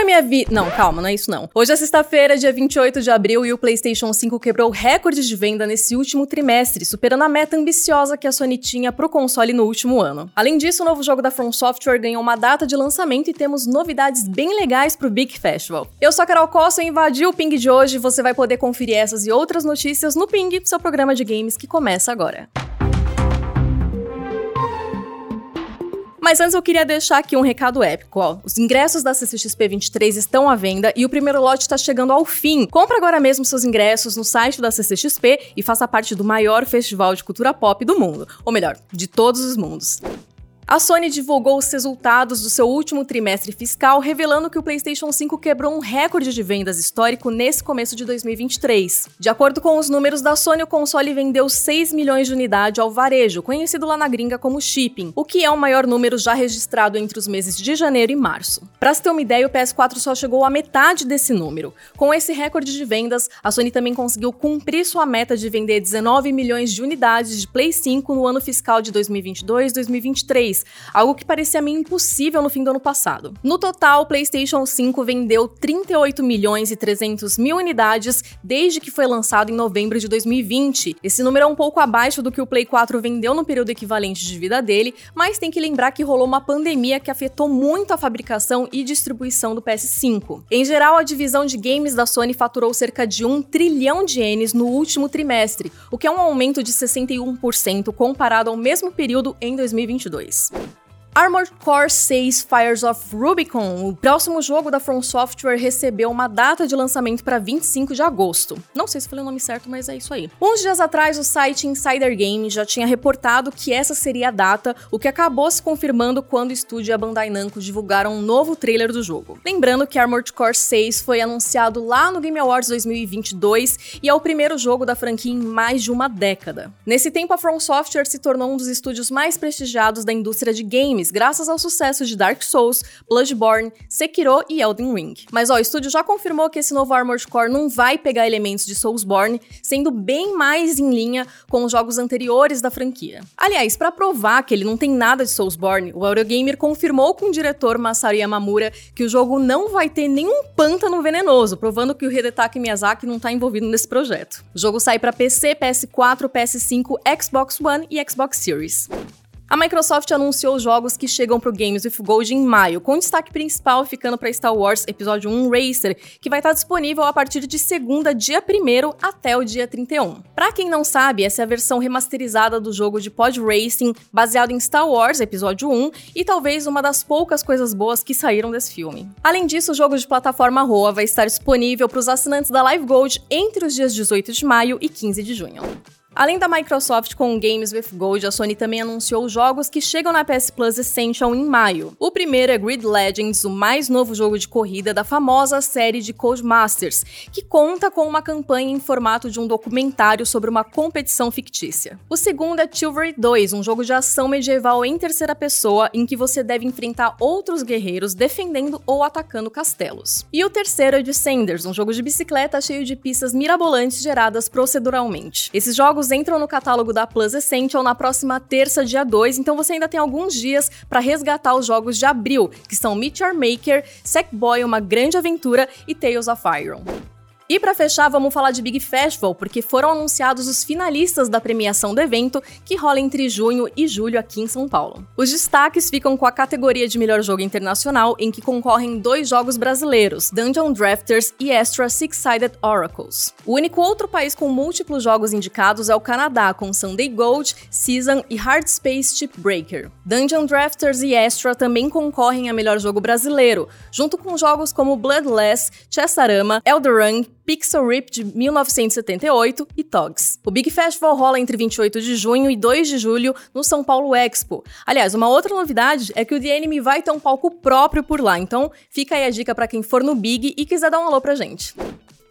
Oi, minha vi... Não, calma, não é isso não. Hoje é sexta-feira, dia 28 de abril, e o PlayStation 5 quebrou recordes de venda nesse último trimestre, superando a meta ambiciosa que a Sony tinha pro console no último ano. Além disso, o novo jogo da From Software ganhou uma data de lançamento e temos novidades bem legais pro Big Festival. Eu sou a Carol Costa e invadi o Ping de hoje, você vai poder conferir essas e outras notícias no Ping, seu programa de games que começa agora. Mas antes eu queria deixar aqui um recado épico, ó. Os ingressos da CCXP 23 estão à venda e o primeiro lote está chegando ao fim. Compre agora mesmo seus ingressos no site da CCXP e faça parte do maior festival de cultura pop do mundo. Ou melhor, de todos os mundos. A Sony divulgou os resultados do seu último trimestre fiscal, revelando que o PlayStation 5 quebrou um recorde de vendas histórico nesse começo de 2023. De acordo com os números da Sony, o console vendeu 6 milhões de unidades ao varejo, conhecido lá na gringa como shipping, o que é o maior número já registrado entre os meses de janeiro e março. Para se ter uma ideia, o PS4 só chegou à metade desse número. Com esse recorde de vendas, a Sony também conseguiu cumprir sua meta de vender 19 milhões de unidades de Play 5 no ano fiscal de 2022-2023 algo que parecia meio impossível no fim do ano passado. No total, o PlayStation 5 vendeu 38 milhões e 300 mil unidades desde que foi lançado em novembro de 2020. Esse número é um pouco abaixo do que o Play 4 vendeu no período equivalente de vida dele, mas tem que lembrar que rolou uma pandemia que afetou muito a fabricação e distribuição do PS5. Em geral, a divisão de games da Sony faturou cerca de 1 trilhão de ienes no último trimestre, o que é um aumento de 61% comparado ao mesmo período em 2022. Thank you. Armored Core 6 Fires of Rubicon, o próximo jogo da From Software, recebeu uma data de lançamento para 25 de agosto. Não sei se falei o nome certo, mas é isso aí. Uns dias atrás, o site Insider Game já tinha reportado que essa seria a data, o que acabou se confirmando quando o estúdio e a Bandai Namco divulgaram um novo trailer do jogo. Lembrando que Armored Core 6 foi anunciado lá no Game Awards 2022 e é o primeiro jogo da franquia em mais de uma década. Nesse tempo, a From Software se tornou um dos estúdios mais prestigiados da indústria de games games, graças ao sucesso de Dark Souls, Bloodborne, Sekiro e Elden Ring. Mas ó, o estúdio já confirmou que esse novo Armored Core não vai pegar elementos de Soulsborne, sendo bem mais em linha com os jogos anteriores da franquia. Aliás, para provar que ele não tem nada de Soulsborne, o Eurogamer confirmou com o diretor Masaru Yamamura que o jogo não vai ter nenhum pântano venenoso, provando que o Hidetaka Miyazaki não está envolvido nesse projeto. O jogo sai para PC, PS4, PS5, Xbox One e Xbox Series. A Microsoft anunciou os jogos que chegam pro Games with Gold em maio, com destaque principal ficando para Star Wars Episódio 1 Racer, que vai estar disponível a partir de segunda, dia 1 até o dia 31. Para quem não sabe, essa é a versão remasterizada do jogo de Pod Racing, baseado em Star Wars Episódio 1, e talvez uma das poucas coisas boas que saíram desse filme. Além disso, o jogo de plataforma Roa vai estar disponível para os assinantes da Live Gold entre os dias 18 de maio e 15 de junho. Além da Microsoft com Games with Gold, a Sony também anunciou jogos que chegam na PS Plus Essential em maio. O primeiro é Grid Legends, o mais novo jogo de corrida da famosa série de Codemasters, que conta com uma campanha em formato de um documentário sobre uma competição fictícia. O segundo é Chivalry 2, um jogo de ação medieval em terceira pessoa em que você deve enfrentar outros guerreiros defendendo ou atacando castelos. E o terceiro é Descenders, um jogo de bicicleta cheio de pistas mirabolantes geradas proceduralmente. Esses jogos entram no catálogo da Plus Essential na próxima terça, dia 2, então você ainda tem alguns dias para resgatar os jogos de abril, que são Meet Your Maker, Sackboy, Uma Grande Aventura e Tales of Iron. E para fechar, vamos falar de Big Festival, porque foram anunciados os finalistas da premiação do evento, que rola entre junho e julho aqui em São Paulo. Os destaques ficam com a categoria de melhor jogo internacional, em que concorrem dois jogos brasileiros, Dungeon Drafters e Extra Six-Sided Oracles. O único outro país com múltiplos jogos indicados é o Canadá, com Sunday Gold, Season e Hard Space Chip Breaker. Dungeon Drafters e Extra também concorrem a melhor jogo brasileiro, junto com jogos como Bloodless, Chessarama, Elderung, Pixel Rip de 1978 e Togs. O Big Festival rola entre 28 de junho e 2 de julho no São Paulo Expo. Aliás, uma outra novidade é que o The Enemy vai ter um palco próprio por lá, então fica aí a dica para quem for no Big e quiser dar um alô pra gente.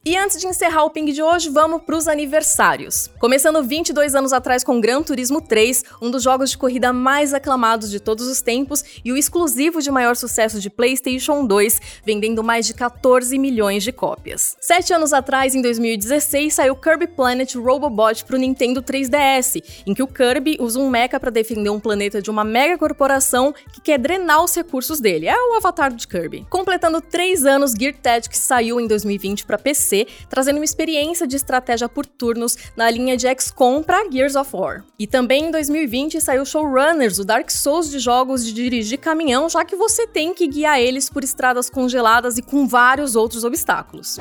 E antes de encerrar o ping de hoje, vamos para os aniversários. Começando 22 anos atrás com Gran Turismo 3, um dos jogos de corrida mais aclamados de todos os tempos e o exclusivo de maior sucesso de PlayStation 2, vendendo mais de 14 milhões de cópias. Sete anos atrás, em 2016, saiu Kirby Planet Robobot para o Nintendo 3DS, em que o Kirby usa um mecha para defender um planeta de uma mega corporação que quer drenar os recursos dele. É o avatar de Kirby. Completando três anos, Gear Tactics saiu em 2020 para PC, trazendo uma experiência de estratégia por turnos na linha de XCOM para Gears of War. E também em 2020 saiu Showrunners, o Dark Souls de jogos de dirigir caminhão, já que você tem que guiar eles por estradas congeladas e com vários outros obstáculos.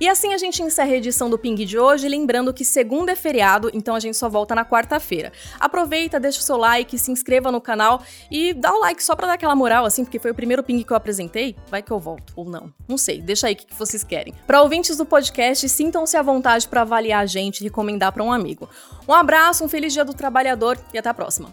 E assim a gente encerra a edição do Ping de hoje, lembrando que segunda é feriado, então a gente só volta na quarta-feira. Aproveita, deixa o seu like, se inscreva no canal e dá o like só pra dar aquela moral, assim, porque foi o primeiro Ping que eu apresentei. Vai que eu volto, ou não. Não sei, deixa aí o que vocês querem. Para ouvintes do podcast, sintam-se à vontade para avaliar a gente e recomendar para um amigo. Um abraço, um feliz dia do trabalhador e até a próxima.